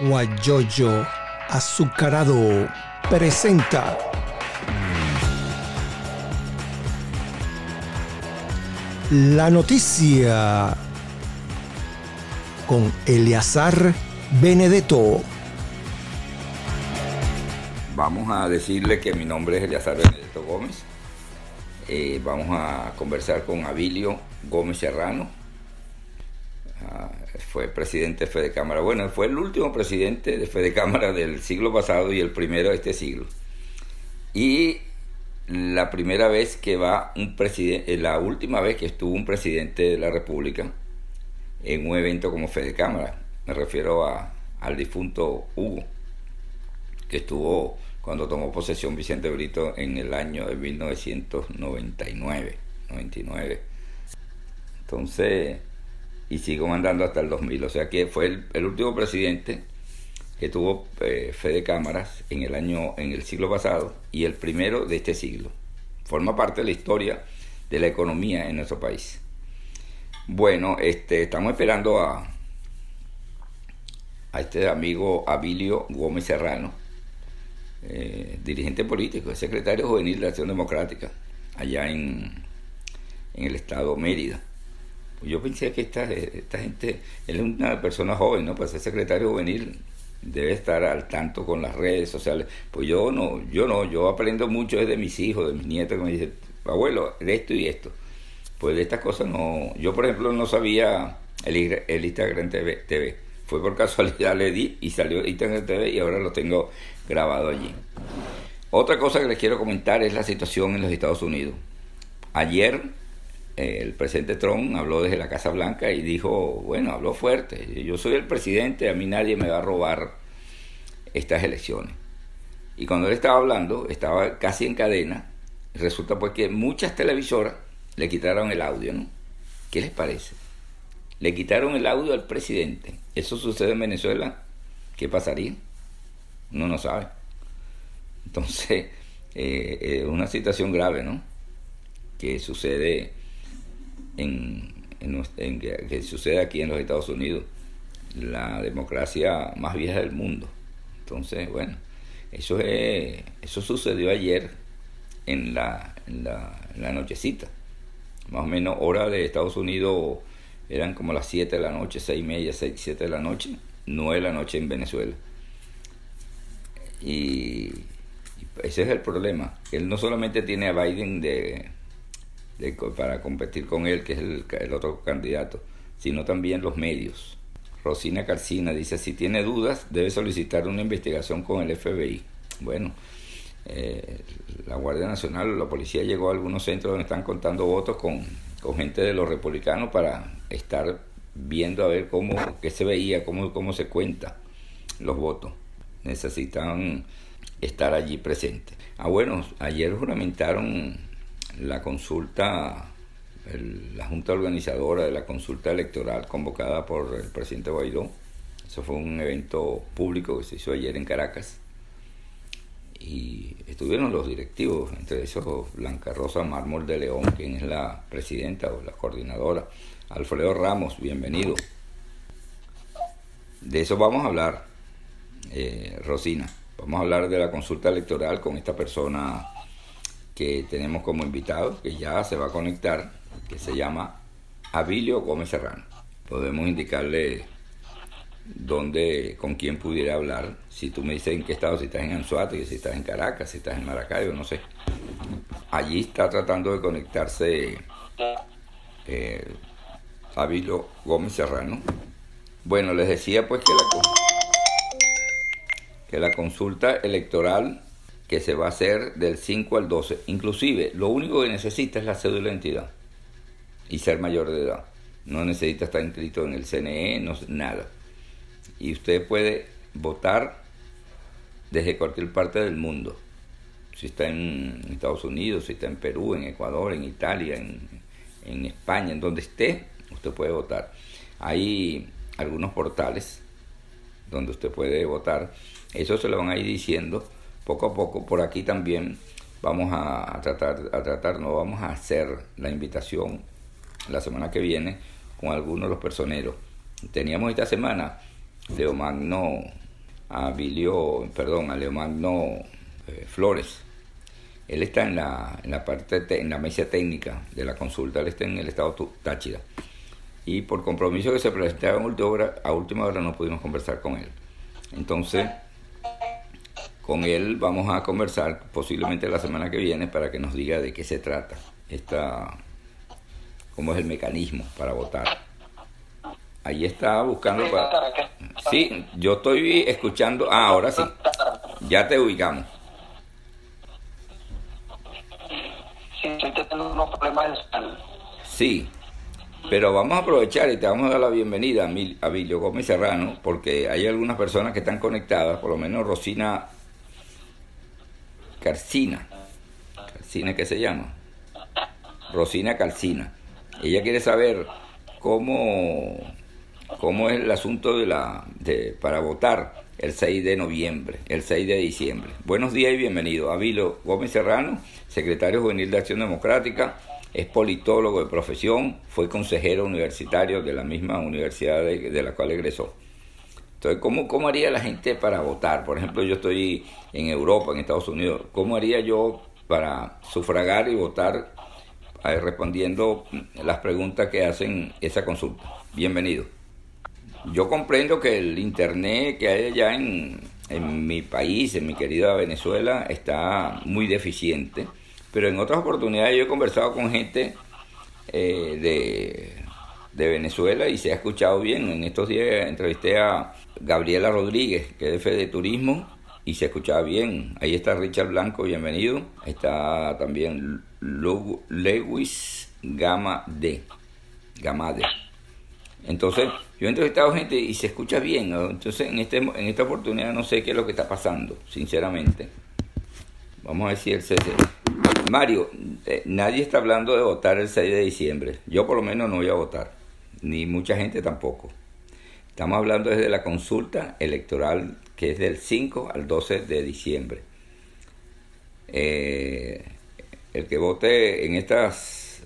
Guayoyo Azucarado presenta la noticia con Eleazar Benedetto. Vamos a decirle que mi nombre es Eleazar Benedetto Gómez. Eh, vamos a conversar con Abilio Gómez Serrano. Presidente de Fede Cámara. Bueno, fue el último presidente de Fede Cámara del siglo pasado y el primero de este siglo. Y la primera vez que va un presidente, la última vez que estuvo un presidente de la República en un evento como Fede Cámara. Me refiero a, al difunto Hugo, que estuvo cuando tomó posesión Vicente Brito en el año de 1999, 99. Entonces, y sigo mandando hasta el 2000, o sea que fue el, último presidente que tuvo eh, fe de cámaras en el año, en el siglo pasado y el primero de este siglo. Forma parte de la historia de la economía en nuestro país. Bueno, este, estamos esperando a, a este amigo Abilio Gómez Serrano, eh, dirigente político, secretario juvenil de Acción Democrática, allá en, en el estado Mérida. Yo pensé que esta, esta gente, él es una persona joven, ¿no? Para ser secretario juvenil debe estar al tanto con las redes sociales. Pues yo no, yo no, yo aprendo mucho desde mis hijos, de mis nietos que me dicen, abuelo, de esto y esto. Pues de estas cosas no, yo por ejemplo no sabía el, Instagram TV, TV. Fue por casualidad le di y salió Instagram TV y ahora lo tengo grabado allí. Otra cosa que les quiero comentar es la situación en los Estados Unidos. Ayer eh, el presidente Trump habló desde la Casa Blanca y dijo, bueno, habló fuerte, yo soy el presidente, a mí nadie me va a robar estas elecciones. Y cuando él estaba hablando, estaba casi en cadena, resulta pues que muchas televisoras le quitaron el audio, ¿no? ¿Qué les parece? Le quitaron el audio al presidente. ¿Eso sucede en Venezuela? ¿Qué pasaría? Uno no sabe. Entonces, eh, es una situación grave, ¿no? Que sucede en, que, sucede aquí en los Estados Unidos, la democracia más vieja del mundo. Entonces, bueno, eso es, eso sucedió ayer en la, en la, en la nochecita. Más o menos hora de Estados Unidos eran como las 7 de la noche, 6 y media, 6, 7 de la noche, 9 de la noche en Venezuela. Y, ese es el problema. Él no solamente tiene a Biden de, para competir con él, que es el, otro candidato, sino también los medios. Rosina Carcina dice, si tiene dudas, debe solicitar una investigación con el FBI. Bueno, eh, la Guardia Nacional la policía llegó a algunos centros donde están contando votos con, con gente de los republicanos para estar viendo a ver cómo qué se veía, cómo, cómo se cuenta los votos necesitan estar allí presentes. Ah, bueno, ayer juramentaron la consulta, la junta organizadora de la consulta electoral convocada por el presidente Guaidó. Eso fue un evento público que se hizo ayer en Caracas. Y estuvieron los directivos, entre esos Blanca Rosa Mármol de León, quien es la presidenta o la coordinadora. Alfredo Ramos, bienvenido. De eso vamos a hablar eh, Rosina. Vamos a hablar de la consulta electoral con esta persona que tenemos como invitado, que ya se va a conectar, que se llama Abilio Gómez Serrano. Podemos indicarle dónde, con quién pudiera hablar. Si tú me dices en qué estado, si estás en Anzuate, si estás en Caracas, si estás en Maracaibo, no sé. Allí está tratando de conectarse eh, Abilio Gómez Serrano. Bueno, les decía pues que la que la consulta electoral que se va a hacer del 5 al 12, inclusive lo único que necesita es la cédula de identidad y ser mayor de edad. No necesita estar inscrito en el CNE, no, nada. Y usted puede votar desde cualquier parte del mundo. Si está en Estados Unidos, si está en Perú, en Ecuador, en Italia, en, en España, en donde esté, usted puede votar. Hay algunos portales donde usted puede votar eso se lo van a ir diciendo poco a poco. Por aquí también vamos a, tratar, a tratar, no vamos a hacer la invitación la semana que viene con algunos de los personeros. Teníamos esta semana Leomagno Abilio, perdón, a Leomagno eh, Flores. Él está en la, en la parte en la mesa técnica de la consulta, él está en el estado Táchira. Y por compromiso que se presentaba a última hora, a última hora no pudimos conversar con él. Entonces, con él vamos a conversar posiblemente la semana que viene para que nos diga de qué se trata, esta, cómo es el mecanismo para votar. Ahí está buscando para... Sí, yo estoy escuchando... Ah, ahora sí. Ya te ubicamos. Sí, pero vamos a aprovechar y te vamos a dar la bienvenida a Vilio Gómez Serrano, porque hay algunas personas que están conectadas, por lo menos Rosina Carcina. ¿Carcina qué se llama? Rosina Calcina. Ella quiere saber cómo, cómo es el asunto de la, de, para votar el 6 de noviembre, el 6 de diciembre. Buenos días y bienvenido. Avilo Gómez Serrano, secretario juvenil de Acción Democrática, es politólogo de profesión, fue consejero universitario de la misma universidad de, la cual egresó. Entonces, ¿cómo, ¿cómo haría la gente para votar? Por ejemplo, yo estoy en Europa, en Estados Unidos. ¿Cómo haría yo para sufragar y votar eh, respondiendo las preguntas que hacen esa consulta? Bienvenido. Yo comprendo que el Internet que hay allá en, mi país, en mi querida Venezuela, está muy deficiente, pero en otras oportunidades yo he conversado con gente eh, de, de Venezuela y se ha escuchado bien. En estos días entrevisté a Gabriela Rodríguez, que es de de Turismo, y se escuchaba bien. Ahí está Richard Blanco, bienvenido. Está también Lewis Gama D. Gama D. Entonces, yo he entrevistado gente y se escucha bien. Entonces, en, este, en esta oportunidad no sé qué es lo que está pasando, sinceramente. Vamos a decir el CC. Mario, eh, nadie está hablando de votar el 6 de diciembre. Yo por lo menos no voy a votar. Ni mucha gente tampoco. Estamos hablando desde la consulta electoral que es del 5 al 12 de diciembre. Eh, el que vote en estas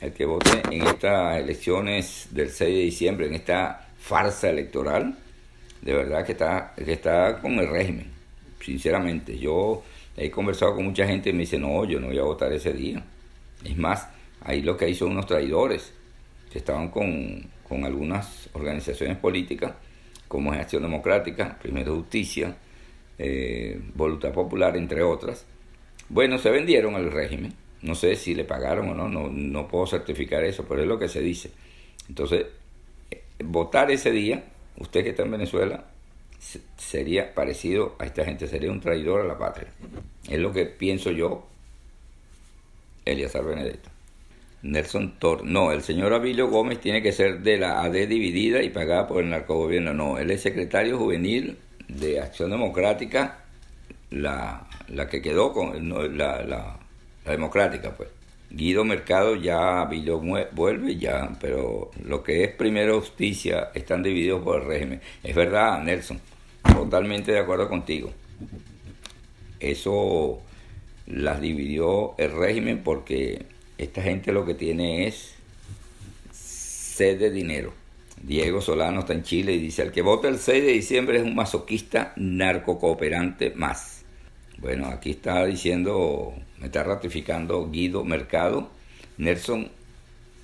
el que vote en estas elecciones del 6 de diciembre, en esta farsa electoral, de verdad que está, que está con el régimen, sinceramente. Yo he conversado con mucha gente y me dice, no, yo no voy a votar ese día. Es más, ahí lo que hay son unos traidores que estaban con, con algunas organizaciones políticas, como es Acción Democrática, Primero Justicia, eh, Voluntad Popular, entre otras. Bueno, se vendieron al régimen no sé si le pagaron o no, no, no puedo certificar eso, pero es lo que se dice. Entonces, eh, votar ese día, usted que está en Venezuela, sería parecido a esta gente, sería un traidor a la patria. Es lo que pienso yo, Eliazar Benedetto. Nelson Tor, no, el señor Avilio Gómez tiene que ser de la AD dividida y pagada por el narcogobierno. No, él es secretario juvenil de Acción Democrática, la, la que quedó con la, la la democrática, pues. Guido Mercado ya Vilo vuelve ya, pero lo que es primero justicia están divididos por el régimen. Es verdad, Nelson, totalmente de acuerdo contigo. Eso las dividió el régimen porque esta gente lo que tiene es sed de dinero. Diego Solano está en Chile y dice, el que vota el 6 de diciembre es un masoquista narcocooperante más. Bueno, aquí está diciendo me está ratificando Guido Mercado. Nelson,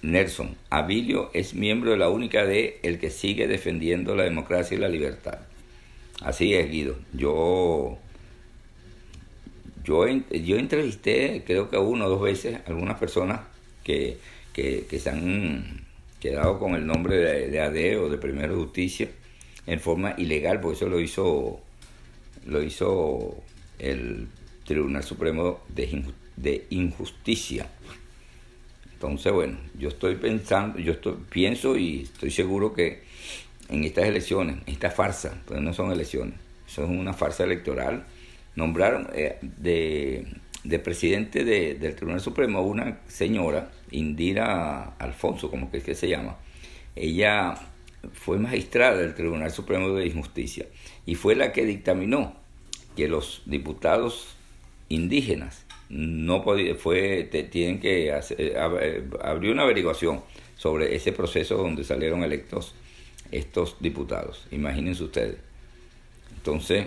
Nelson Abilio es miembro de la única de el que sigue defendiendo la democracia y la libertad. Así es, Guido. Yo, yo, yo entrevisté, creo que uno o dos veces, algunas personas que, que, se han quedado con el nombre de, de AD o de Primera Justicia en forma ilegal, porque eso lo hizo, lo hizo el Tribunal Supremo de, Injusticia. Entonces, bueno, yo estoy pensando, yo estoy, pienso y estoy seguro que en estas elecciones, esta farsa, pues no son elecciones, son una farsa electoral, nombraron eh, de, presidente del Tribunal Supremo una señora, Indira Alfonso, como que es que se llama. Ella fue magistrada del Tribunal Supremo de Injusticia y fue la que dictaminó que los diputados indígenas no podía, fue, tienen que hacer, eh, eh, abrió una averiguación sobre ese proceso donde salieron electos estos diputados. Imagínense ustedes. Entonces,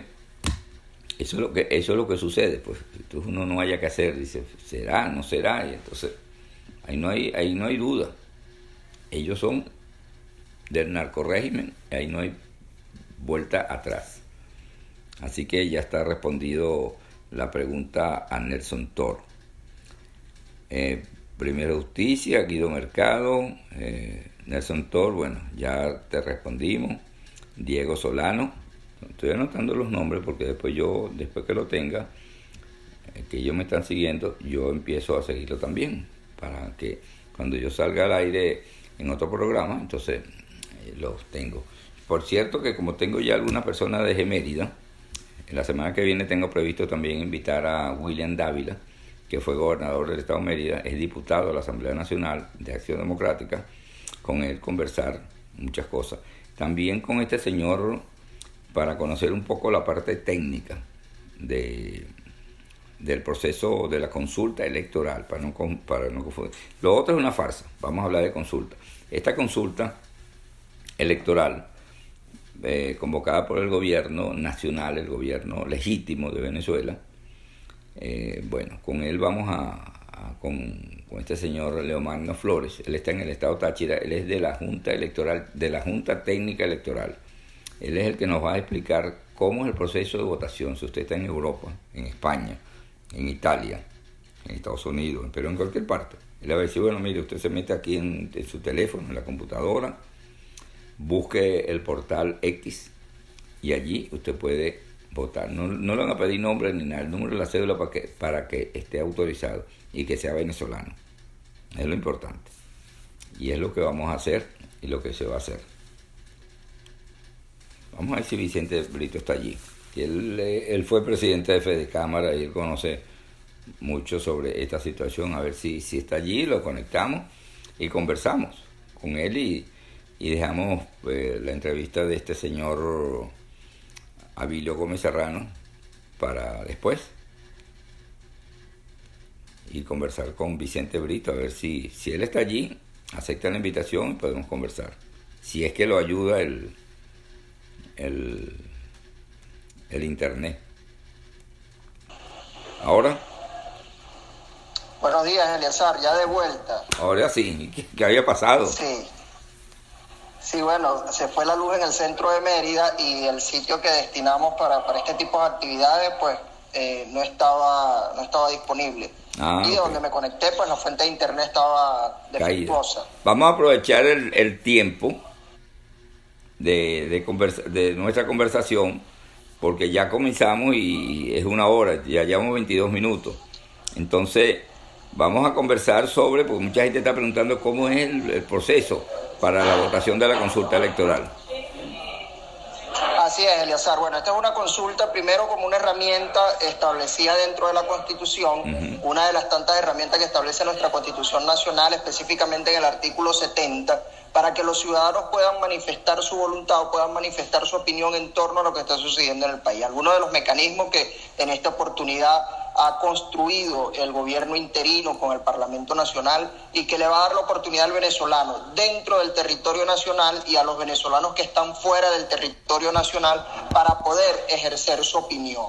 eso es lo que, eso es lo que sucede, pues entonces uno no haya que hacer, dice, será, no será, y entonces ahí no hay, ahí no hay duda. Ellos son del narcorégimen, ahí no hay vuelta atrás. Así que ya está respondido la pregunta a Nelson Thor. Eh, Primera Justicia, Guido Mercado, eh, Nelson Thor, bueno, ya te respondimos. Diego Solano, estoy anotando los nombres porque después yo, después que lo tenga, eh, que ellos me están siguiendo, yo empiezo a seguirlo también, para que cuando yo salga al aire en otro programa, entonces eh, los tengo. Por cierto que como tengo ya alguna persona de Mérida, la semana que viene tengo previsto también invitar a William Dávila, que fue gobernador del Estado de Mérida, es diputado de la Asamblea Nacional de Acción Democrática, con él conversar muchas cosas. También con este señor para conocer un poco la parte técnica de, del proceso de la consulta electoral, para no, para no confundir. Lo otro es una farsa, vamos a hablar de consulta. Esta consulta electoral, eh, convocada por el gobierno nacional, el gobierno legítimo de Venezuela, eh, bueno, con él vamos a, con, con, este señor Leomagno Flores, él está en el estado Táchira, él es de la Junta Electoral, de la Junta Técnica Electoral él es el que nos va a explicar cómo es el proceso de votación si usted está en Europa, en España, en Italia, en Estados Unidos, pero en cualquier parte. Él va a decir, bueno, mire, usted se mete aquí en, su teléfono, en la computadora, busque el portal X y allí usted puede votar. No, le van a pedir nombre ni nada, el número de la cédula para que, para que esté autorizado y que sea venezolano. Es lo importante. Y es lo que vamos a hacer y lo que se va a hacer. Vamos a ver si Vicente Brito está allí. Él, él fue presidente de Fede Cámara y él conoce mucho sobre esta situación. A ver si, si está allí, lo conectamos y conversamos con él y, dejamos eh, la entrevista de este señor Abilio Gómez Serrano para después y conversar con Vicente Brito, a ver si, si él está allí, acepta la invitación y podemos conversar. Si es que lo ayuda el, el, el Internet. Ahora. Buenos días, Eliazar, ya de vuelta. Ahora sí, ¿qué, había pasado? Sí. Sí, bueno, se fue la luz en el centro de Mérida y el sitio que destinamos para, para este tipo de actividades, pues eh, no, estaba, no estaba disponible. Ah, y donde me conecté, pues la fuente de internet estaba defectuosa. Vamos a aprovechar el, el tiempo de, de, de nuestra conversación, porque ya comenzamos y es una hora, ya llevamos 22 minutos. Entonces, vamos a conversar sobre, porque mucha gente está preguntando cómo es el, proceso para la votación de la consulta electoral. Así es, Eliazar. Bueno, esta es una consulta primero como una herramienta establecida dentro de la Constitución, una de las tantas herramientas que establece nuestra Constitución Nacional, específicamente en el artículo 70, para que los ciudadanos puedan manifestar su voluntad o puedan manifestar su opinión en torno a lo que está sucediendo en el país. Algunos de los mecanismos que en esta oportunidad ha construido el gobierno interino con el Parlamento Nacional y que le va a dar la oportunidad al venezolano dentro del territorio nacional y a los venezolanos que están fuera del territorio nacional para poder ejercer su opinión.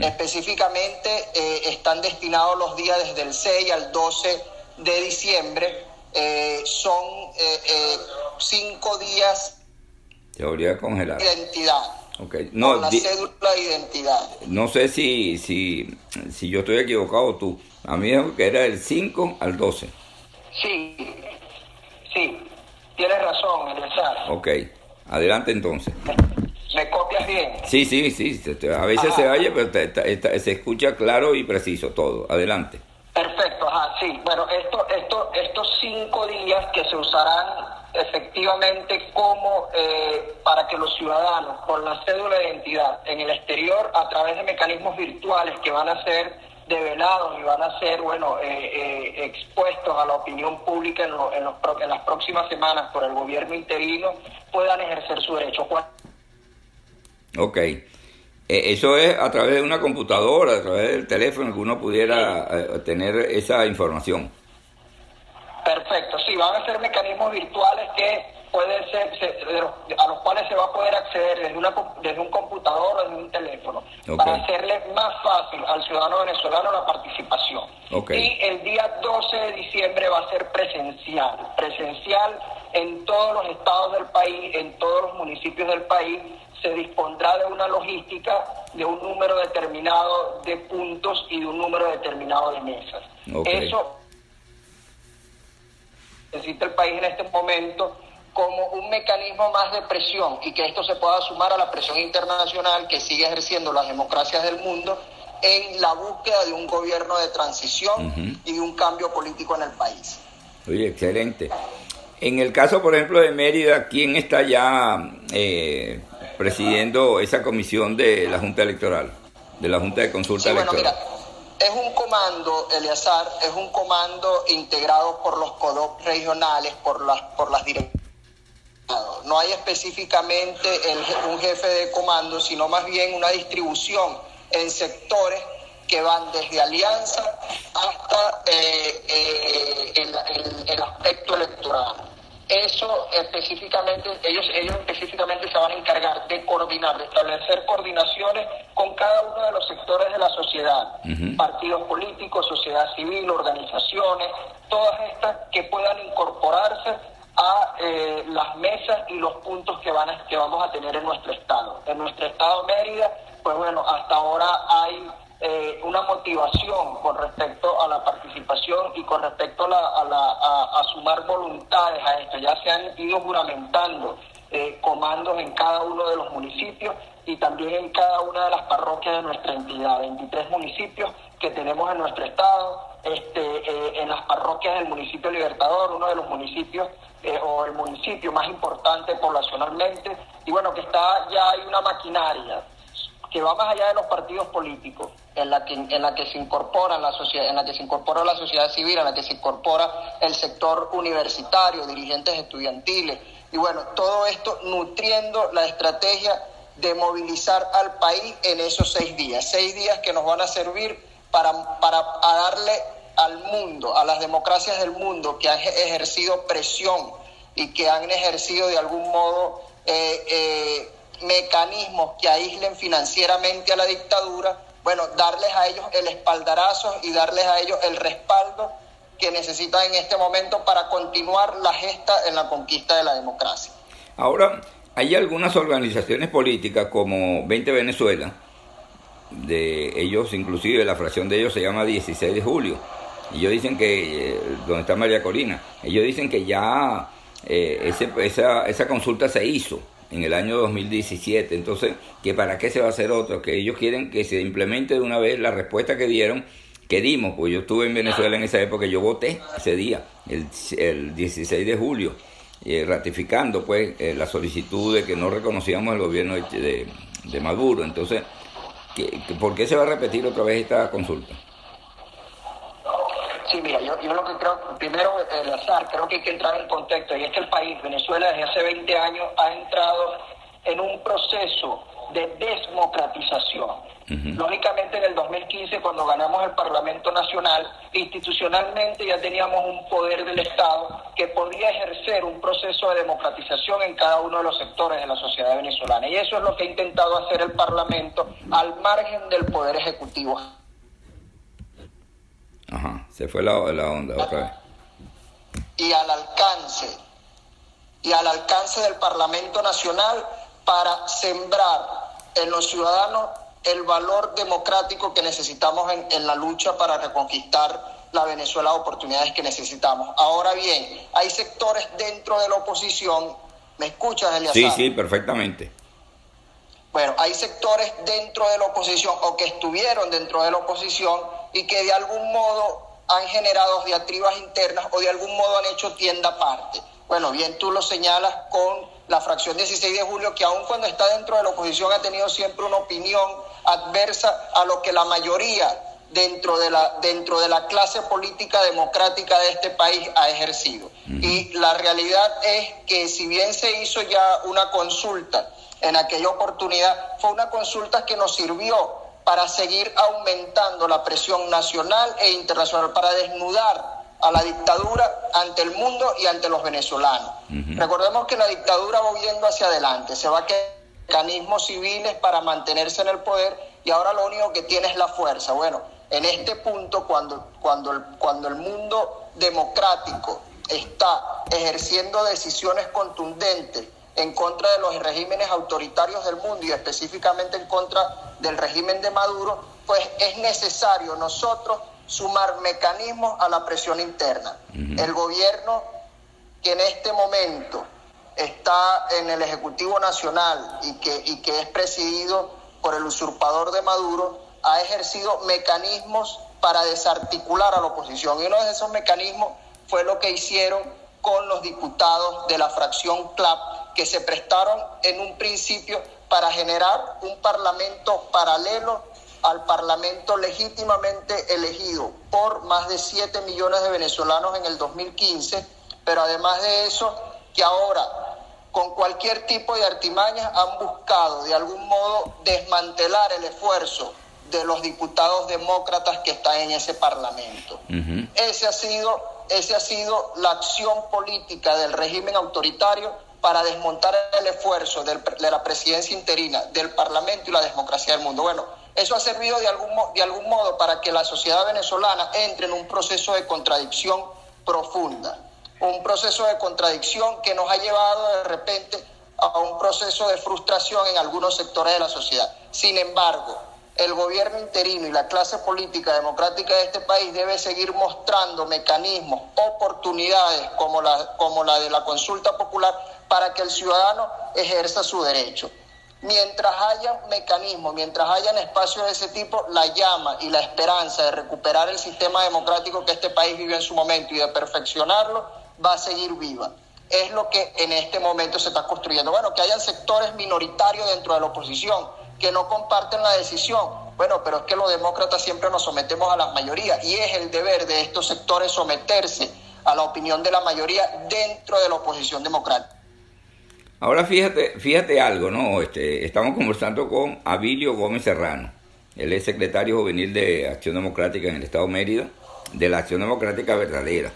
Específicamente eh, están destinados los días desde el 6 al 12 de diciembre eh, son eh, eh, cinco días Teoría congelada. Identidad. Okay. No, la cédula de identidad. No sé si, si, si yo estoy equivocado tú. A mí dijo que era del 5 al 12. Sí, sí, tienes razón, Elizar. Ok, adelante entonces. ¿Me copias bien? Sí, sí, sí. A veces se oye, pero se escucha claro y preciso todo. Adelante. Perfecto, ajá, sí. Bueno, esto, esto, estos cinco días que se usarán efectivamente como eh, para que los ciudadanos con la cédula de identidad en el exterior a través de mecanismos virtuales que van a ser develados y van a ser bueno eh, eh, expuestos a la opinión pública en, en, los, en las próximas semanas por el gobierno interino puedan ejercer su derecho. Ok. Eh, eso es a través de una computadora, a través del teléfono que uno pudiera eh, tener esa información. Perfecto, sí, van a ser mecanismos virtuales que pueden ser, a los cuales se va a poder acceder desde, una, desde un computador o desde un teléfono, para hacerle más fácil al ciudadano venezolano la participación. Y el día 12 de diciembre va a ser presencial, presencial en todos los estados del país, en todos los municipios del país, se dispondrá de una logística de un número determinado de puntos y de un número determinado de mesas. Eso necesita el país en este momento como un mecanismo más de presión y que esto se pueda sumar a la presión internacional que sigue ejerciendo las democracias del mundo en la búsqueda de un gobierno de transición y de un cambio político en el país. Oye, excelente. En el caso, por ejemplo, de Mérida, ¿quién está ya eh, presidiendo esa comisión de la Junta Electoral, de la Junta de Consulta Electoral? es un comando, Eleazar, es un comando integrado por los CODOP regionales, por las, por las directivas no hay específicamente un jefe de comando, sino más bien una distribución en sectores que van desde alianza hasta eh, eh, el, aspecto electoral. Eso específicamente, ellos, ellos específicamente se van a encargar de coordinar, de establecer coordinaciones con cada uno de los sectores de la sociedad, partidos políticos, sociedad civil, organizaciones, todas estas que puedan incorporarse a eh, las mesas y los puntos que, van que vamos a tener en nuestro estado. En nuestro estado Mérida, pues bueno, hasta ahora hay eh, una motivación con respecto a la participación y con respecto a, la, a, sumar voluntades a esto. Ya se han ido juramentando eh, comandos en cada uno de los municipios y también en cada una de las parroquias de nuestra entidad, 23 municipios que tenemos en nuestro estado, este, en las parroquias del municipio Libertador, uno de los municipios eh, o el municipio más importante poblacionalmente, y bueno, que está ya hay una maquinaria que va más allá de los partidos políticos, en la que, en la que se incorpora la sociedad, en la que se incorpora la sociedad civil, en la que se incorpora el sector universitario, dirigentes estudiantiles, y bueno, todo esto nutriendo la estrategia de movilizar al país en esos seis días, seis días que nos van a servir para, para darle al mundo, a las democracias del mundo que han ejercido presión y que han ejercido de algún modo eh, eh, mecanismos que aíslen financieramente a la dictadura, bueno, darles a ellos el espaldarazo y darles a ellos el respaldo que necesitan en este momento para continuar la gesta en la conquista de la democracia. Ahora, hay algunas organizaciones políticas como 20 Venezuela, de ellos, inclusive la fracción de ellos se llama 16 de julio, ellos dicen que, eh, donde está María Corina, ellos dicen que ya eh, esa, esa consulta se hizo en el año 2017, entonces, que para qué se va a hacer otro, que ellos quieren que se implemente de una vez la respuesta que dieron, que dimos, pues yo estuve en Venezuela en esa época, yo voté ese día, el, el 16 de julio, eh, ratificando pues la solicitud de que no reconocíamos el gobierno de, de, Maduro, entonces, ¿por qué se va a repetir otra vez esta consulta? Sí, mira, yo, yo lo que creo, primero el azar, creo que hay que entrar en contexto, y es que el país, Venezuela, desde hace 20 años ha entrado en un proceso de desmocratización. Lógicamente en el 2015, cuando ganamos el Parlamento Nacional, institucionalmente ya teníamos un poder del Estado que podía ejercer un proceso de democratización en cada uno de los sectores de la sociedad venezolana. Y eso es lo que ha intentado hacer el Parlamento al margen del poder ejecutivo. Ajá, se fue la, la onda otra vez. Y al alcance, y al alcance del Parlamento Nacional para sembrar en los ciudadanos el valor democrático que necesitamos en, en la lucha para reconquistar la Venezuela oportunidades que necesitamos. Ahora bien, hay sectores dentro de la oposición, ¿me escuchas, Elias? Sí, sí, perfectamente. Bueno, hay sectores dentro de la oposición o que estuvieron dentro de la oposición y que de algún modo han generado diatribas internas o de algún modo han hecho tienda aparte. Bueno, bien tú lo señalas con la fracción 16 de julio, que aun cuando está dentro de la oposición ha tenido siempre una opinión adversa a lo que la mayoría dentro de la, dentro de la clase política democrática de este país ha ejercido. Y la realidad es que si bien se hizo ya una consulta en aquella oportunidad, fue una consulta que nos sirvió para seguir aumentando la presión nacional e internacional, para desnudar a la dictadura ante el mundo y ante los venezolanos. Recordemos que la dictadura va huyendo hacia adelante, se va a quedar mecanismos civiles para mantenerse en el poder y ahora lo único que tiene es la fuerza. Bueno, en este punto, cuando, cuando, el, cuando el mundo democrático está ejerciendo decisiones contundentes en contra de los regímenes autoritarios del mundo y específicamente en contra del régimen de Maduro, pues es necesario nosotros sumar mecanismos a la presión interna. El gobierno que en este momento está en el Ejecutivo Nacional y que, y que es presidido por el usurpador de Maduro, ha ejercido mecanismos para desarticular a la oposición. Y uno de esos mecanismos fue lo que hicieron con los diputados de la fracción CLAP, que se prestaron en un principio para generar un parlamento paralelo al parlamento legítimamente elegido por más de 7 millones de venezolanos en el 2015, pero además de eso, que ahora con cualquier tipo de artimañas han buscado de algún modo desmantelar el esfuerzo de los diputados demócratas que están en ese parlamento. ese, ha sido, ese ha sido la acción política del régimen autoritario para desmontar el esfuerzo de la presidencia interina, del parlamento y la democracia del mundo. Bueno, eso ha servido de algún, de algún modo para que la sociedad venezolana entre en un proceso de contradicción profunda, un proceso de contradicción que nos ha llevado de repente a un proceso de frustración en algunos sectores de la sociedad. Sin embargo, el gobierno interino y la clase política democrática de este país debe seguir mostrando mecanismos, oportunidades como la, como la de la consulta popular para que el ciudadano ejerza su derecho. Mientras haya mecanismos, mientras hayan espacios de ese tipo, la llama y la esperanza de recuperar el sistema democrático que este país vivió en su momento y de perfeccionarlo va a seguir viva. Es lo que en este momento se está construyendo. Bueno, que hayan sectores minoritarios dentro de la oposición que no comparten la decisión. Bueno, pero es que los demócratas siempre nos sometemos a las mayorías y es el deber de estos sectores someterse a la opinión de la mayoría dentro de la oposición democrática. Ahora fíjate, fíjate algo, ¿no? Este, estamos conversando con Abilio Gómez Serrano. Él es secretario juvenil de Acción Democrática en el Estado Mérida, de la Acción Democrática Verdadera.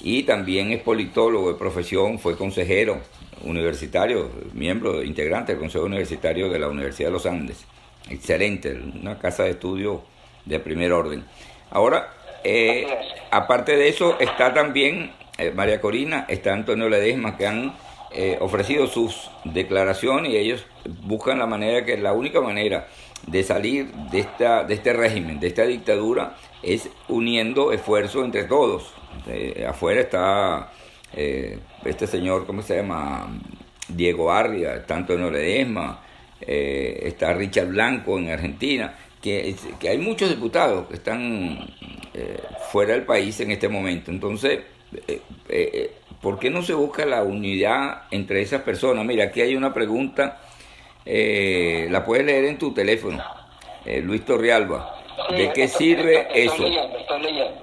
Y también es politólogo de profesión, fue consejero universitario, miembro, integrante del Consejo Universitario de la Universidad de los Andes. Excelente, una casa de estudio de primer orden. Ahora, eh, aparte de eso, está también eh, María Corina, está Antonio Ledesma, que han eh, ofrecido sus declaraciones y ellos buscan la manera que la única manera de salir de, esta, de este régimen, de esta dictadura, es uniendo esfuerzos entre todos. afuera está eh, este señor, ¿cómo se llama? Diego Arria, está Antonio Ledesma, eh, está Richard Blanco en Argentina, que, que hay muchos diputados que están eh, fuera del país en este momento. Entonces, ¿por qué no se busca la unidad entre esas personas? Mira, aquí hay una pregunta, la puedes leer en tu teléfono, Luis Torrealba. ¿De qué sirve eso?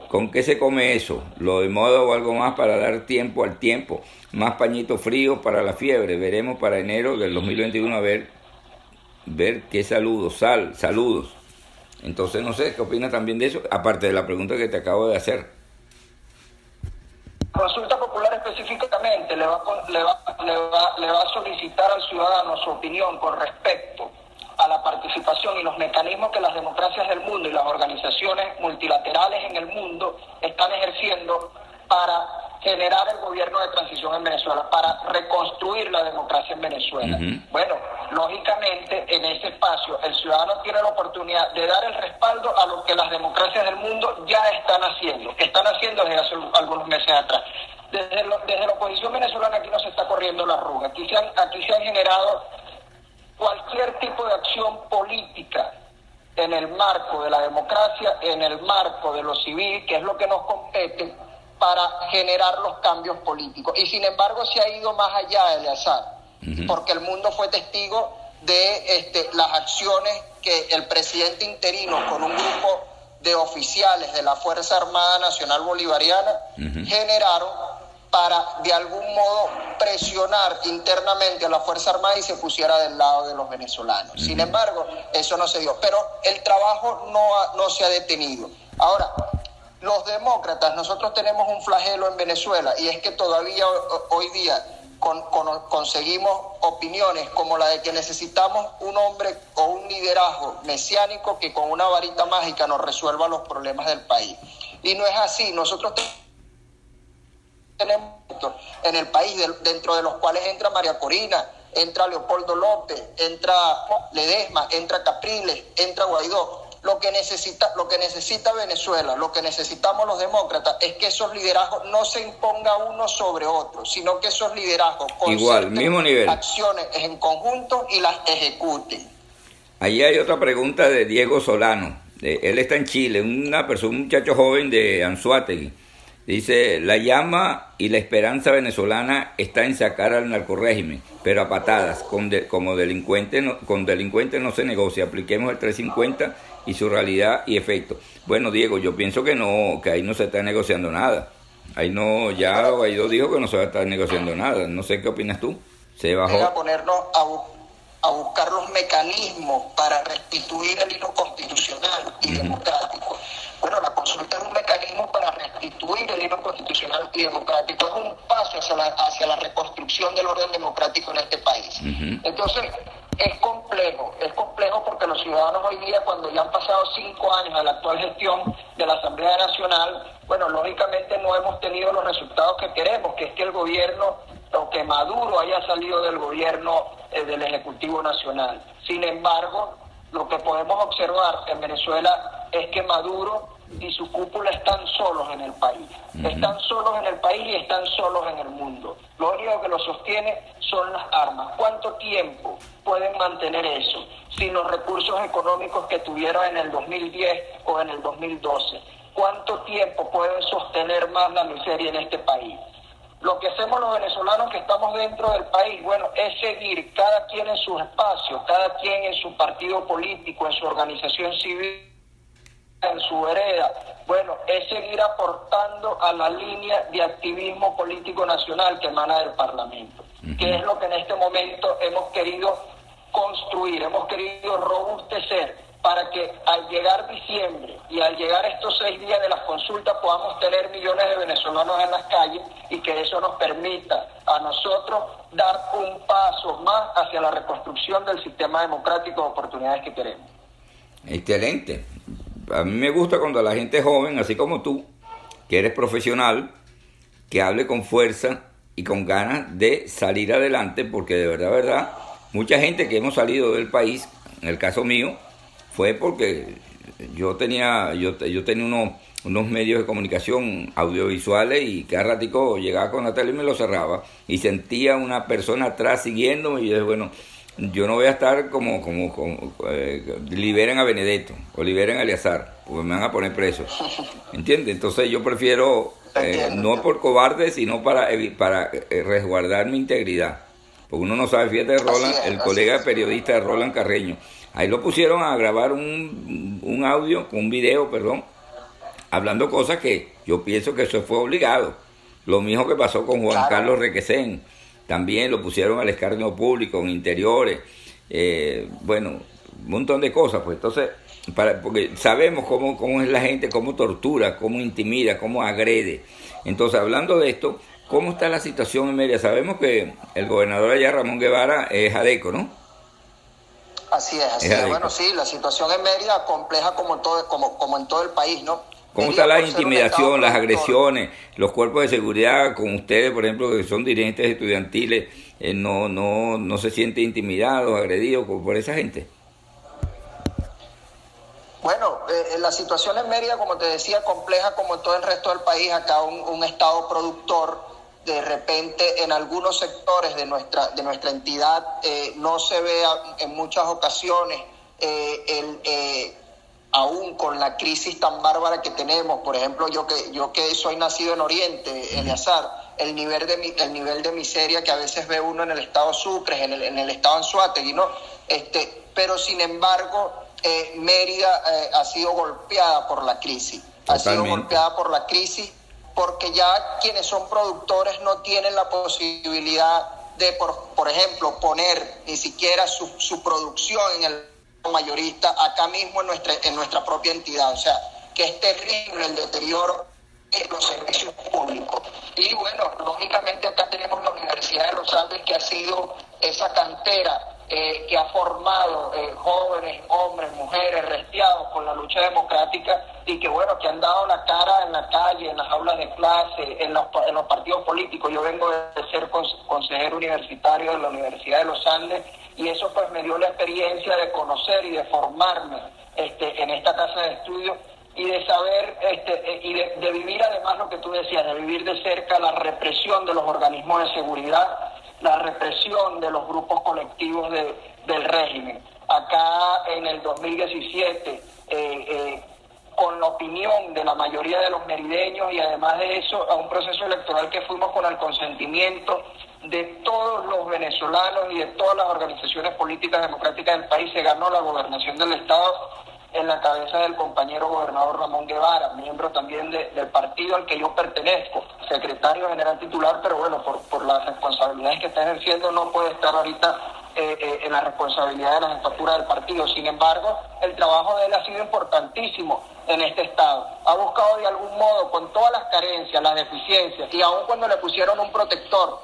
¿Con qué se come eso? ¿Lo de moda o algo más para dar tiempo al tiempo? Más pañito frío para la fiebre. Veremos para enero del 2021 a ver, ver qué saludos, sal, saludos. Entonces, no sé, ¿qué opinas también de eso? Aparte de la pregunta que te acabo de hacer. Consulta Popular específicamente le va, le va, le va, le va a solicitar al ciudadano su opinión con respecto a la participación y los mecanismos que las democracias del mundo y las organizaciones multilaterales en el mundo están ejerciendo para generar el gobierno de transición en Venezuela, para reconstruir la democracia en Venezuela. Bueno, lógicamente en ese espacio el ciudadano tiene la oportunidad de dar el respaldo a lo que las democracias del mundo ya están haciendo, que están haciendo desde hace algunos meses atrás. Desde, desde la oposición venezolana aquí no se está corriendo la arruga, aquí se han, aquí se han generado cualquier tipo de acción política en el marco de la democracia, en el marco de lo civil, que es lo que nos compete para generar los cambios políticos. Y sin embargo se ha ido más allá de azar, porque el mundo fue testigo de este, las acciones que el presidente interino con un grupo de oficiales de la Fuerza Armada Nacional Bolivariana generaron para de algún modo presionar internamente a la Fuerza Armada y se pusiera del lado de los venezolanos. Sin embargo, eso no se dio. Pero el trabajo no, no se ha detenido. Ahora, los demócratas, nosotros tenemos un flagelo en Venezuela y es que todavía hoy día conseguimos opiniones como la de que necesitamos un hombre o un liderazgo mesiánico que con una varita mágica nos resuelva los problemas del país. Y no es así, nosotros tenemos en el país dentro de los cuales entra María Corina, entra Leopoldo López, entra Ledesma, entra Capriles, entra Guaidó lo que necesita, lo que necesita Venezuela, lo que necesitamos los demócratas es que esos liderazgos no se imponga uno sobre otro, sino que esos liderazgos igual, mismo nivel, acciones en conjunto y las ejecuten. Allí hay otra pregunta de Diego Solano. Él está en Chile, una persona, un muchacho joven de Anzuategui. Dice, la llama y la esperanza venezolana está en sacar al narcorrégimen, pero a patadas, con como delincuente con delincuentes no se negocia, apliquemos el 350 y su realidad y efecto. Bueno, Diego, yo pienso que no, que ahí no se está negociando nada. Ahí no, ya Guaidó dijo que no se va a estar negociando nada. No sé qué opinas tú. Se bajó. a ponernos a, a buscar los mecanismos para restituir el hilo constitucional y democrático. Bueno, la consulta es un mecanismo para restituir el hilo constitucional y democrático. Es un paso hacia la, hacia la reconstrucción del orden democrático en este país. Entonces, es complejo, es complejo porque los ciudadanos hoy día, cuando ya han pasado cinco años de la actual gestión de la Asamblea Nacional, bueno, lógicamente no hemos tenido los resultados que queremos, que es que el gobierno, o que Maduro haya salido del gobierno del Ejecutivo Nacional. Sin embargo, lo que podemos observar en Venezuela es que Maduro y su cúpula están solos en el país. Están solos en el país y están solos en el mundo. Lo único que los sostiene son las armas. ¿Cuánto tiempo pueden mantener eso sin los recursos económicos que tuvieron en el 2010 o en el 2012? ¿Cuánto tiempo pueden sostener más la miseria en este país? Lo que hacemos los venezolanos que estamos dentro del país, bueno, es seguir cada quien en su espacio, cada quien en su partido político, en su organización civil en su vereda, bueno, es seguir aportando a la línea de activismo político nacional que emana del Parlamento, que es lo que en este momento hemos querido construir, hemos querido robustecer para que al llegar diciembre y al llegar estos seis días de las consultas podamos tener millones de venezolanos en las calles y que eso nos permita a nosotros dar un paso más hacia la reconstrucción del sistema democrático de oportunidades que queremos. Excelente a mí me gusta cuando la gente joven, así como tú, que eres profesional, que hable con fuerza y con ganas de salir adelante, porque de verdad, verdad, mucha gente que hemos salido del país, en el caso mío, fue porque yo tenía, yo, yo tenía unos, unos medios de comunicación audiovisuales y cada ratico llegaba con la tele y me lo cerraba y sentía una persona atrás siguiéndome y yo bueno, yo no voy a estar como, como, como eh, liberen a Benedetto o liberen a Eleazar, porque me van a poner preso. ¿Entiendes? Entonces yo prefiero, eh, no por cobarde, sino para, para eh, resguardar mi integridad. Porque uno no sabe, fíjate, Roland, el colega periodista de Roland Carreño, ahí lo pusieron a grabar un, un audio, un video, perdón, hablando cosas que yo pienso que eso fue obligado. Lo mismo que pasó con Juan Carlos Requesén también lo pusieron al escarnio público, en interiores, eh, bueno, un montón de cosas, pues entonces, para, porque sabemos cómo, cómo es la gente, cómo tortura, cómo intimida, cómo agrede. Entonces, hablando de esto, ¿cómo está la situación en Mérida? Sabemos que el gobernador allá, Ramón Guevara, es adeco, ¿no? Así es, así es. Bueno, sí, la situación en Mérida compleja como, todo, como, como en todo el país, ¿no? ¿Cómo está la intimidación, las agresiones, los cuerpos de seguridad con ustedes, por ejemplo, que son dirigentes estudiantiles, eh, no, no, no se sienten intimidados, agredidos por, esa gente? Bueno, eh, la situación en Mérida, como te decía, compleja como en todo el resto del país. Acá un, Estado productor, de repente en algunos sectores de nuestra, de nuestra entidad eh, no se ve en muchas ocasiones el aún con la crisis tan bárbara que tenemos, por ejemplo, yo que, yo que soy nacido en Oriente, Eleazar, el nivel de, el nivel de miseria que a veces ve uno en el estado Sucre, en el, en el estado Anzuategui, ¿no? Este, pero sin embargo, eh, Mérida eh, ha sido golpeada por la crisis, ha sido golpeada por la crisis porque ya quienes son productores no tienen la posibilidad de, por, por ejemplo, poner ni siquiera su, su producción en el mayorista acá mismo en nuestra, en nuestra propia entidad. O sea, que es terrible el deterioro de los servicios públicos. Y bueno, lógicamente acá tenemos la Universidad de los Andes que ha sido esa cantera eh, que ha formado eh, jóvenes, hombres, mujeres, restiados con la lucha democrática y que bueno, que han dado la cara en la calle, en las aulas de clase, en los, en los partidos políticos. Yo vengo de ser consejero universitario de la Universidad de los Andes y eso pues me dio la experiencia de conocer y de formarme este, en esta casa de estudios y de saber este, eh, y de, de, vivir además lo que tú decías, de vivir de cerca la represión de los organismos de seguridad la represión de los grupos colectivos de, del régimen. Acá en el 2017, eh, eh, con la opinión de la mayoría de los merideños y además de eso, a un proceso electoral que fuimos con el consentimiento de todos los venezolanos y de todas las organizaciones políticas democráticas del país, se ganó la gobernación del Estado en la cabeza del compañero gobernador Ramón Guevara, miembro también del partido al que yo pertenezco, secretario general titular, pero bueno, por, por las responsabilidades que está ejerciendo no puede estar ahorita eh, eh, en la responsabilidad de la jefatura del partido. Sin embargo, el trabajo de él ha sido importantísimo en este Estado. Ha buscado de algún modo, con todas las carencias, las deficiencias, y aun cuando le pusieron un protector,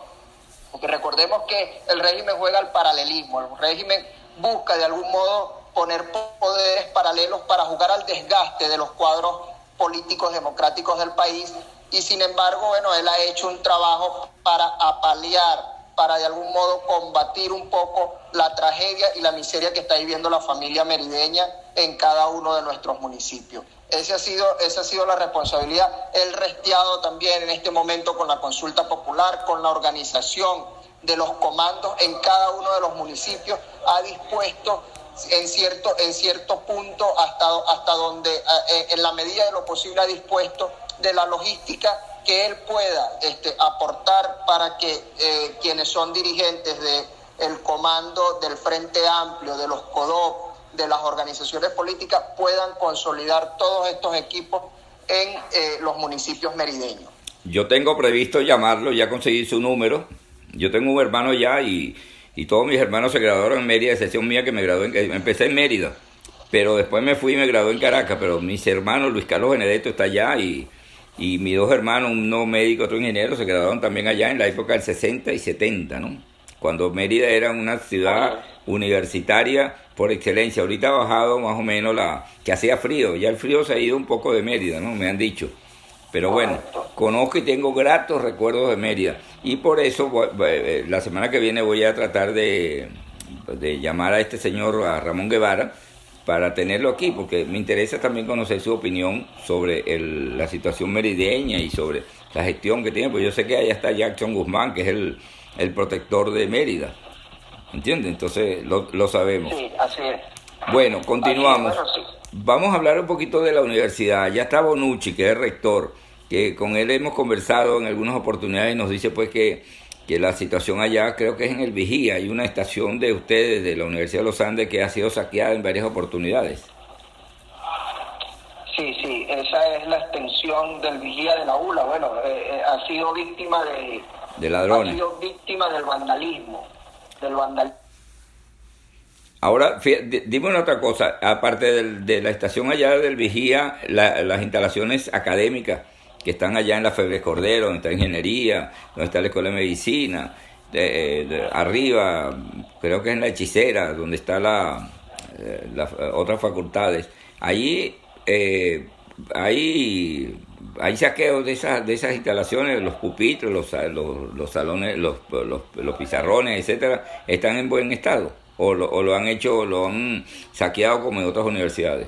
porque recordemos que el régimen juega al paralelismo, el régimen busca de algún modo poner poderes paralelos para jugar al desgaste de los cuadros políticos democráticos del país y sin embargo, bueno, él ha hecho un trabajo para apalear, para de algún modo combatir un poco la tragedia y la miseria que está viviendo la familia merideña en cada uno de nuestros municipios. Ese ha sido, esa ha sido la responsabilidad. El resteado también en este momento con la consulta popular, con la organización de los comandos en cada uno de los municipios, ha dispuesto en cierto, en cierto punto hasta, hasta donde, eh, en la medida de lo posible, ha dispuesto de la logística que él pueda este, aportar para que eh, quienes son dirigentes del el comando del Frente Amplio, de los CODOP, de las organizaciones políticas, puedan consolidar todos estos equipos en eh, los municipios merideños. Yo tengo previsto llamarlo, ya conseguí su número. Yo tengo un hermano ya y y todos mis hermanos se graduaron en Mérida, excepción mía que me gradué, en, empecé en Mérida, pero después me fui y me gradué en Caracas, pero mis hermanos, Luis Carlos Benedetto está allá y, y mis dos hermanos, uno médico, otro ingeniero, se graduaron también allá en la época del 60 y 70, ¿no? Cuando Mérida era una ciudad universitaria por excelencia. Ahorita ha bajado más o menos la que hacía frío, ya el frío se ha ido un poco de Mérida, ¿no? Me han dicho. Pero bueno, conozco y tengo gratos recuerdos de Mérida. Y por eso eh, la semana que viene voy a tratar de, llamar a este señor, a Ramón Guevara, para tenerlo aquí, porque me interesa también conocer su opinión sobre la situación merideña y sobre la gestión que tiene, pues yo sé que allá está Jackson Guzmán, que es el, protector de Mérida. ¿Entiendes? Entonces lo, sabemos. Sí, así es. Bueno, continuamos. Vamos a hablar un poquito de la universidad. Ya está Bonucci, que es rector que con él hemos conversado en algunas oportunidades y nos dice pues que, que la situación allá creo que es en el Vigía, hay una estación de ustedes de la Universidad de los Andes que ha sido saqueada en varias oportunidades. Sí, sí, esa es la extensión del Vigía de la ULA, bueno, eh, eh, ha sido víctima de... De ladrones. Ha sido víctima del vandalismo, del vandalismo. Ahora, dime una otra cosa, aparte de la estación allá del Vigía, las instalaciones académicas, que están allá en la Febre Cordero, donde está ingeniería, donde está la Escuela de Medicina, de, arriba, creo que es en la Hechicera, donde está la, eh, las otras facultades. Allí eh, hay, hay saqueos de esas, de esas instalaciones, los pupitres, los, los, salones, los, los, pizarrones, etcétera, están en buen estado o lo, o lo han hecho, lo han saqueado como en otras universidades.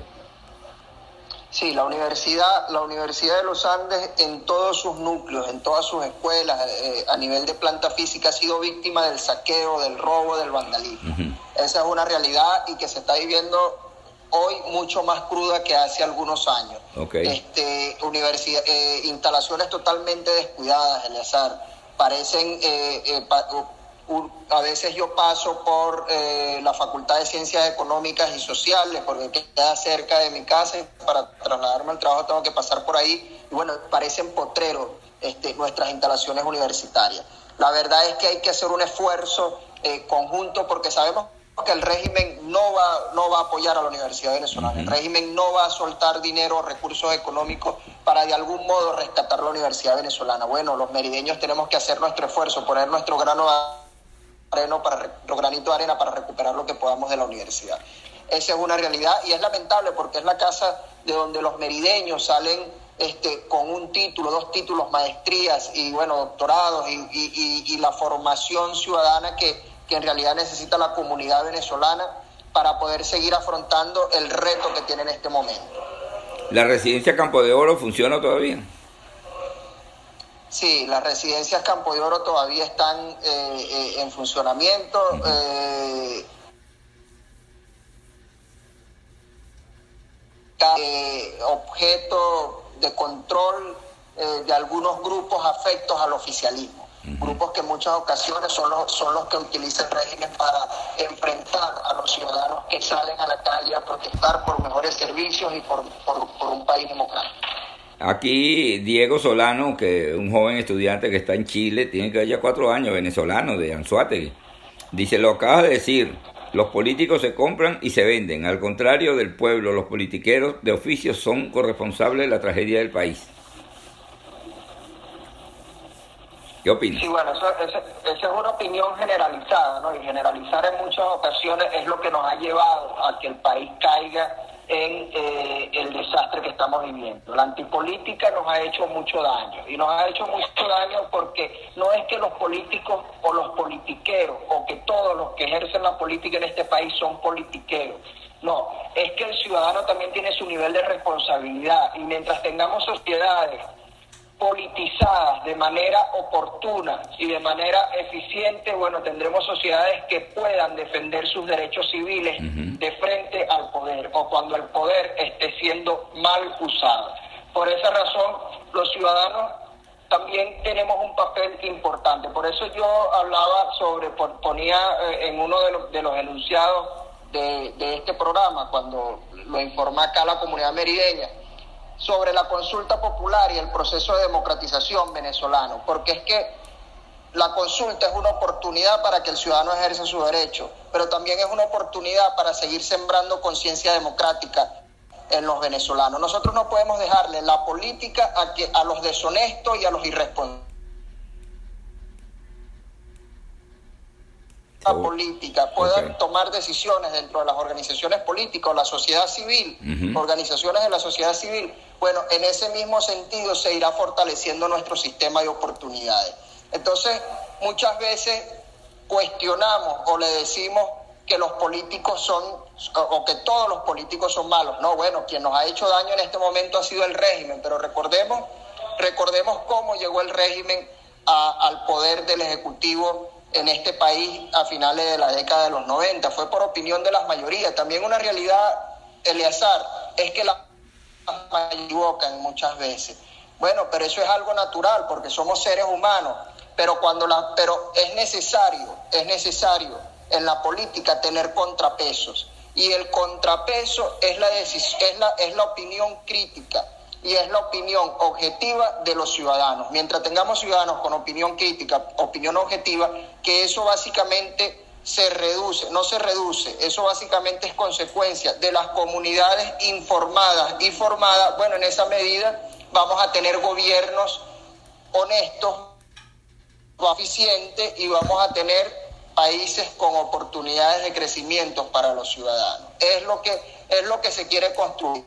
Sí, la universidad, la Universidad de los Andes en todos sus núcleos, en todas sus escuelas, eh, a nivel de planta física, ha sido víctima del saqueo, del robo, del vandalismo. Esa es una realidad y que se está viviendo hoy mucho más cruda que hace algunos años. Este, universidad, eh, instalaciones totalmente descuidadas, Eleazar. Parecen eh, a veces yo paso por eh, la Facultad de Ciencias Económicas y Sociales, porque queda cerca de mi casa, para trasladarme al trabajo tengo que pasar por ahí, y bueno, parecen potreros este, nuestras instalaciones universitarias. La verdad es que hay que hacer un esfuerzo eh, conjunto porque sabemos que el régimen no va, no va a apoyar a la Universidad Venezolana. El régimen no va a soltar dinero o recursos económicos para de algún modo rescatar la Universidad Venezolana. Bueno, los merideños tenemos que hacer nuestro esfuerzo, poner nuestro grano de arena para, granito de arena para recuperar lo que podamos de la universidad. Esa es una realidad y es lamentable porque es la casa de donde los merideños salen este, con un título, dos títulos, maestrías y bueno, doctorados y, y la formación ciudadana que que en realidad necesita la comunidad venezolana para poder seguir afrontando el reto que tiene en este momento. ¿La residencia Campo de Oro funciona todavía? Sí, las residencias Campo de Oro todavía están eh, eh, en funcionamiento. Eh, objeto de control de algunos grupos afectos al oficialismo grupos que en muchas ocasiones son los, son los que utilizan el régimen para enfrentar a los ciudadanos que salen a la calle a protestar por mejores servicios y por, por, un país democrático. Aquí Diego Solano, que un joven estudiante que está en Chile, tiene que ya cuatro años, venezolano de Anzuategui, dice, lo acaba de decir, los políticos se compran y se venden, al contrario del pueblo, los politiqueros de oficio son corresponsables de la tragedia del país. ¿Qué opinas? Sí, bueno, esa es una opinión generalizada, ¿no? Y generalizar en muchas ocasiones es lo que nos ha llevado a que el país caiga en eh, el desastre que estamos viviendo. La antipolítica nos ha hecho mucho daño y nos ha hecho mucho daño porque no es que los políticos o los politiqueros o que todos los que ejercen la política en este país son politiqueros. No, es que el ciudadano también tiene su nivel de responsabilidad y mientras tengamos sociedades politizadas de manera oportuna y de manera eficiente, bueno, tendremos sociedades que puedan defender sus derechos civiles de frente al poder o cuando el poder esté siendo mal usado. Por esa razón, los ciudadanos también tenemos un papel importante. Por eso yo hablaba sobre, ponía eh, en uno de los, de los enunciados de, de este programa, cuando lo informa acá la comunidad merideña, sobre la consulta popular y el proceso de democratización venezolano, porque es que la consulta es una oportunidad para que el ciudadano ejerza su derecho, pero también es una oportunidad para seguir sembrando conciencia democrática en los venezolanos. Nosotros no podemos dejarle la política a, que, a los deshonestos y a los irresponsables política puedan tomar decisiones dentro de las organizaciones políticas la sociedad civil, organizaciones de la sociedad civil, bueno, en ese mismo sentido se irá fortaleciendo nuestro sistema de oportunidades. Entonces, muchas veces cuestionamos o le decimos que los políticos son, o que todos los políticos son malos. No, bueno, quien nos ha hecho daño en este momento ha sido el régimen, pero recordemos, recordemos cómo llegó el régimen al poder del Ejecutivo en este país a finales de la década de los 90. Fue por opinión de las mayorías. También una realidad, Eleazar, es que las equivocan muchas veces. Bueno, pero eso es algo natural porque somos seres humanos. Pero cuando la, pero es necesario, es necesario en la política tener contrapesos. Y el contrapeso es la, es la, es la opinión crítica y es la opinión objetiva de los ciudadanos. Mientras tengamos ciudadanos con opinión crítica, opinión objetiva, que eso básicamente se reduce, no se reduce, eso básicamente es consecuencia de las comunidades informadas y formadas, bueno, en esa medida vamos a tener gobiernos honestos, eficientes y vamos a tener países con oportunidades de crecimiento para los ciudadanos. Es lo que, es lo que se quiere construir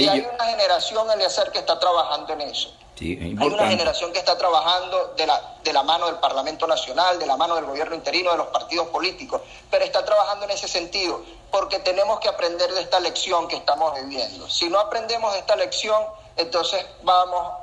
y hay una generación, Eliezer, que está trabajando en eso. hay una generación que está trabajando de la, de la mano del Parlamento Nacional, de la mano del gobierno interino, de los partidos políticos, pero está trabajando en ese sentido, porque tenemos que aprender de esta lección que estamos viviendo. Si no aprendemos de esta lección, entonces vamos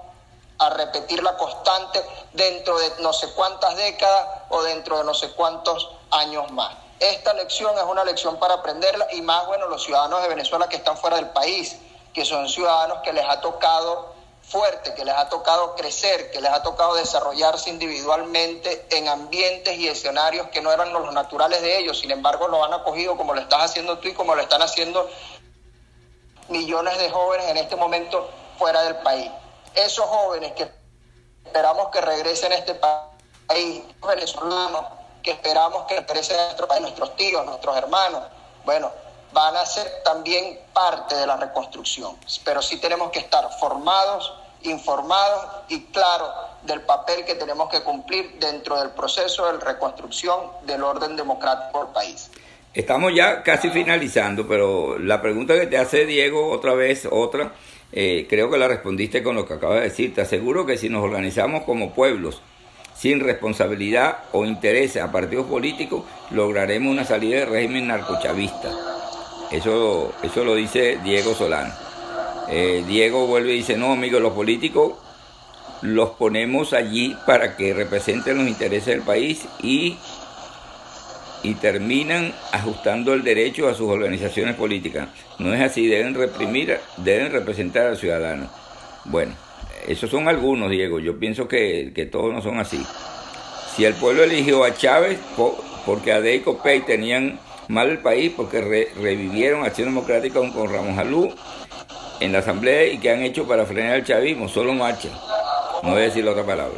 a repetir la constante dentro de no sé cuántas décadas o dentro de no sé cuántos años más. Esta lección es una lección para aprenderla y más, bueno, los ciudadanos de Venezuela que están fuera del país que son ciudadanos que les ha tocado fuerte, que les ha tocado crecer, que les ha tocado desarrollarse individualmente en ambientes y escenarios que no eran los naturales de ellos, sin embargo lo han acogido como lo estás haciendo tú y como lo están haciendo millones de jóvenes en este momento fuera del país. Esos jóvenes que esperamos que regresen a este país, venezolanos, que esperamos que expresen nuestros, nuestros tíos, nuestros hermanos, bueno, van a ser también parte de la reconstrucción. Pero sí tenemos que estar formados, informados y claros del papel que tenemos que cumplir dentro del proceso de reconstrucción del orden democrático del país. Estamos ya casi finalizando, pero la pregunta que te hace Diego otra vez, otra, eh, creo que la respondiste con lo que acabas de decir. Te aseguro que si nos organizamos como pueblos, sin responsabilidad o interés a partidos políticos, lograremos una salida del régimen narcochavista. Eso, eso lo dice Diego Solano. Eh, Diego vuelve y dice, no, amigo, los políticos los ponemos allí para que representen los intereses del país y y terminan ajustando el derecho a sus organizaciones políticas. No es así, deben reprimir, deben representar al ciudadano. Bueno, esos son algunos, Diego. Yo pienso que, todos no son así. Si el pueblo eligió a Chávez porque a y Pey tenían mal el país, porque revivieron Acción Democrática con, con Ramos Alú en la Asamblea y que han hecho para frenar el chavismo, solo marcha. No voy a decir la otra palabra.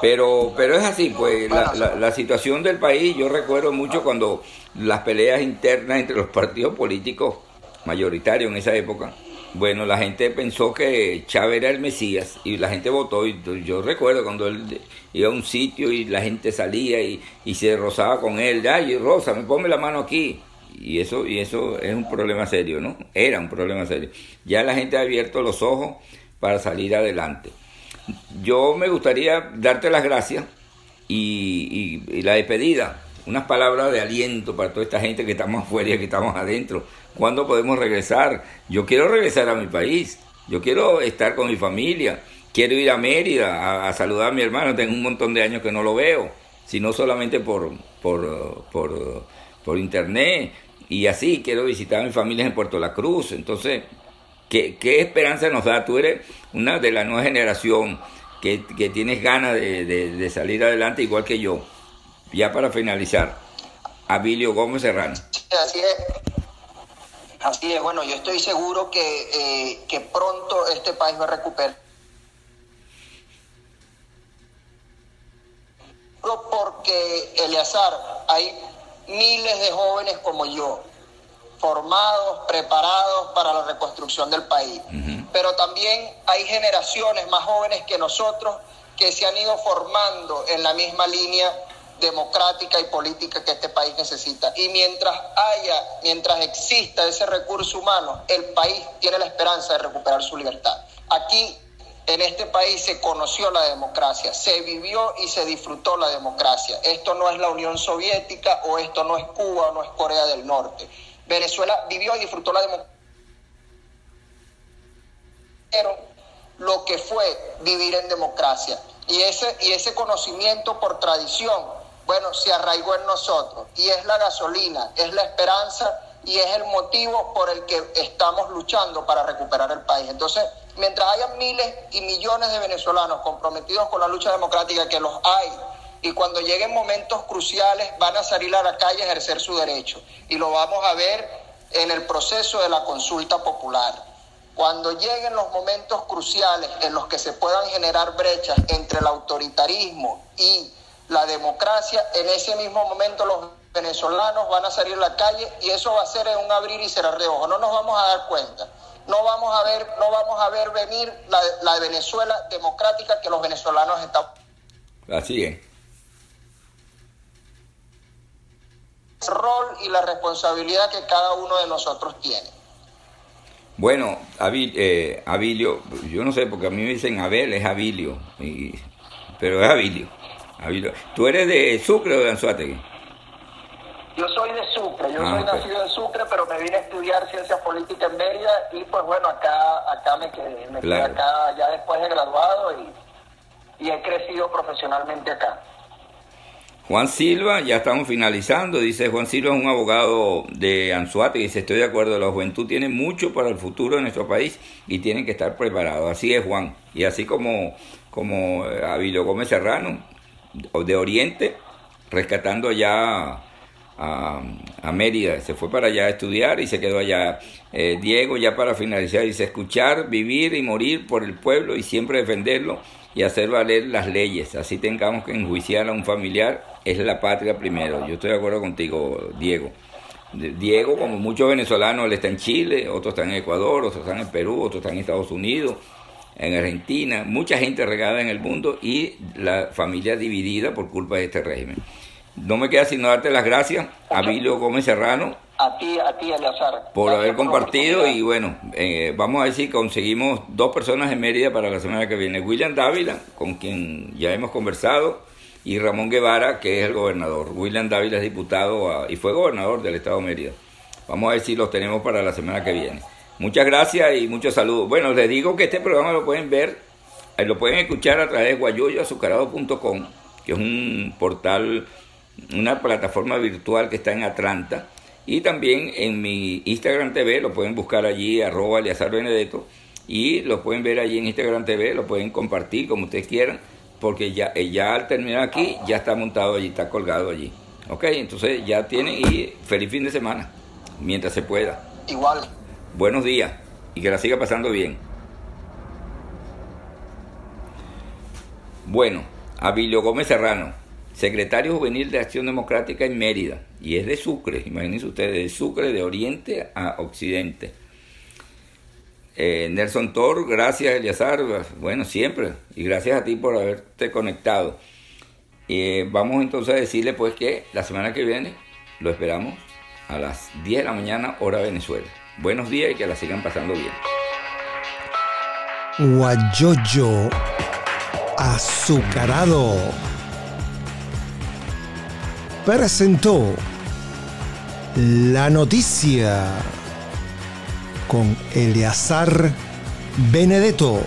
Pero, pero es así, pues la, la, situación del país, yo recuerdo mucho cuando las peleas internas entre los partidos políticos mayoritarios en esa época, bueno, la gente pensó que Chávez era el Mesías y la gente votó. Y yo recuerdo cuando él iba a un sitio y la gente salía y, y se rozaba con él. Ay, Rosa, me ponme la mano aquí. Y eso, y eso es un problema serio, ¿no? Era un problema serio. Ya la gente ha abierto los ojos para salir adelante yo me gustaría darte las gracias y, la despedida, unas palabras de aliento para toda esta gente que estamos afuera y que estamos adentro. ¿Cuándo podemos regresar? Yo quiero regresar a mi país, yo quiero estar con mi familia, quiero ir a Mérida a, saludar a mi hermano, tengo un montón de años que no lo veo, sino solamente por, por, por, por internet. Y así quiero visitar a mi familia en Puerto La Cruz. Entonces, ¿Qué, esperanza nos da? Tú eres una de la nueva generación que, tienes ganas de, salir adelante igual que yo. Ya para finalizar, Abilio Gómez Serrano. Así es. Así es, bueno, yo estoy seguro que, eh, que pronto este país va a recuperar. Porque, Eleazar, hay miles de jóvenes como yo formados, preparados para la reconstrucción del país. Pero también hay generaciones más jóvenes que nosotros que se han ido formando en la misma línea democrática y política que este país necesita. Y mientras haya, mientras exista ese recurso humano, el país tiene la esperanza de recuperar su libertad. Aquí, en este país, se conoció la democracia, se vivió y se disfrutó la democracia. Esto no es la Unión Soviética o esto no es Cuba o no es Corea del Norte. Venezuela vivió y disfrutó la democracia. Lo que fue vivir en democracia. Y ese, y ese conocimiento por tradición, bueno, se arraigó en nosotros. Y es la gasolina, es la esperanza y es el motivo por el que estamos luchando para recuperar el país. Entonces, mientras haya miles y millones de venezolanos comprometidos con la lucha democrática, que los hay, y cuando lleguen momentos cruciales van a salir a la calle a ejercer su derecho. Y lo vamos a ver en el proceso de la consulta popular. Cuando lleguen los momentos cruciales en los que se puedan generar brechas entre el autoritarismo y la democracia, en ese mismo momento los venezolanos van a salir a la calle y eso va a ser en un abrir y cerrar de ojos. No nos vamos a dar cuenta. No vamos a ver, no vamos a ver venir la, la Venezuela democrática que los venezolanos están. Así es. rol y la responsabilidad que cada uno de nosotros tiene. Bueno, eh, Abilio, yo no sé, porque a mí me dicen Abel, es Abilio, pero es Abilio, ¿Tú eres de Sucre o de Anzuategui? Yo soy de Sucre, yo ah, soy nacido en Sucre, pero me vine a estudiar ciencias políticas en Mérida y pues bueno, acá, acá me quedé, me quedé acá ya después de graduado y, y he crecido profesionalmente acá. Juan Silva, ya estamos finalizando, dice Juan Silva es un abogado de Anzuate, dice estoy de acuerdo, la juventud tiene mucho para el futuro de nuestro país y tienen que estar preparados. Así es Juan, y así como, como eh, Avilio Gómez Serrano, de Oriente, rescatando allá a, Mérida, se fue para allá a estudiar y se quedó allá. Eh, Diego, ya para finalizar, dice escuchar, vivir y morir por el pueblo y siempre defenderlo y hacer valer las leyes. Así tengamos que enjuiciar a un familiar, es la patria primero. Yo estoy de acuerdo contigo, Diego. Diego, como muchos venezolanos, él está en Chile, otros están en Ecuador, otros están en Perú, otros están en Estados Unidos, en Argentina, mucha gente regada en el mundo y la familia dividida por culpa de este régimen. No me queda sino darte las gracias a Vilio Gómez Serrano. A ti, a ti, Eleazar. Por haber compartido y bueno, eh, vamos a ver si conseguimos dos personas en Mérida para la semana que viene. William Dávila, con quien ya hemos conversado, y Ramón Guevara, que es el gobernador. William Dávila es diputado ah, y fue gobernador del estado de Mérida. Vamos a ver si los tenemos para la semana que viene. Muchas gracias y muchos saludos. Bueno, les digo que este programa lo pueden ver, eh, lo pueden escuchar a través de guayoyoazucarado.com, que es un portal una plataforma virtual que está en Atlanta. Y también en mi Instagram TV, lo pueden buscar allí, arroba Eleazar Benedetto, y lo pueden ver allí en Instagram TV, lo pueden compartir como ustedes quieran, porque ya, eh, ya al terminar aquí, ya está montado allí, está colgado allí. Ok, entonces ya tienen y feliz fin de semana, mientras se pueda. Igual. Buenos días y que la siga pasando bien. Bueno, Abilio Gómez Serrano secretario juvenil de Acción Democrática en Mérida, y es de Sucre, imagínense ustedes, de Sucre de Oriente a Occidente. Eh, Nelson Tor, gracias Eliazar, bueno, siempre, y gracias a ti por haberte conectado. Eh, vamos entonces a decirle pues que la semana que viene lo esperamos a las 10 de la mañana, hora Venezuela. Buenos días y que la sigan pasando bien. Guayoyo azucarado presentó la noticia con Eleazar Benedetto.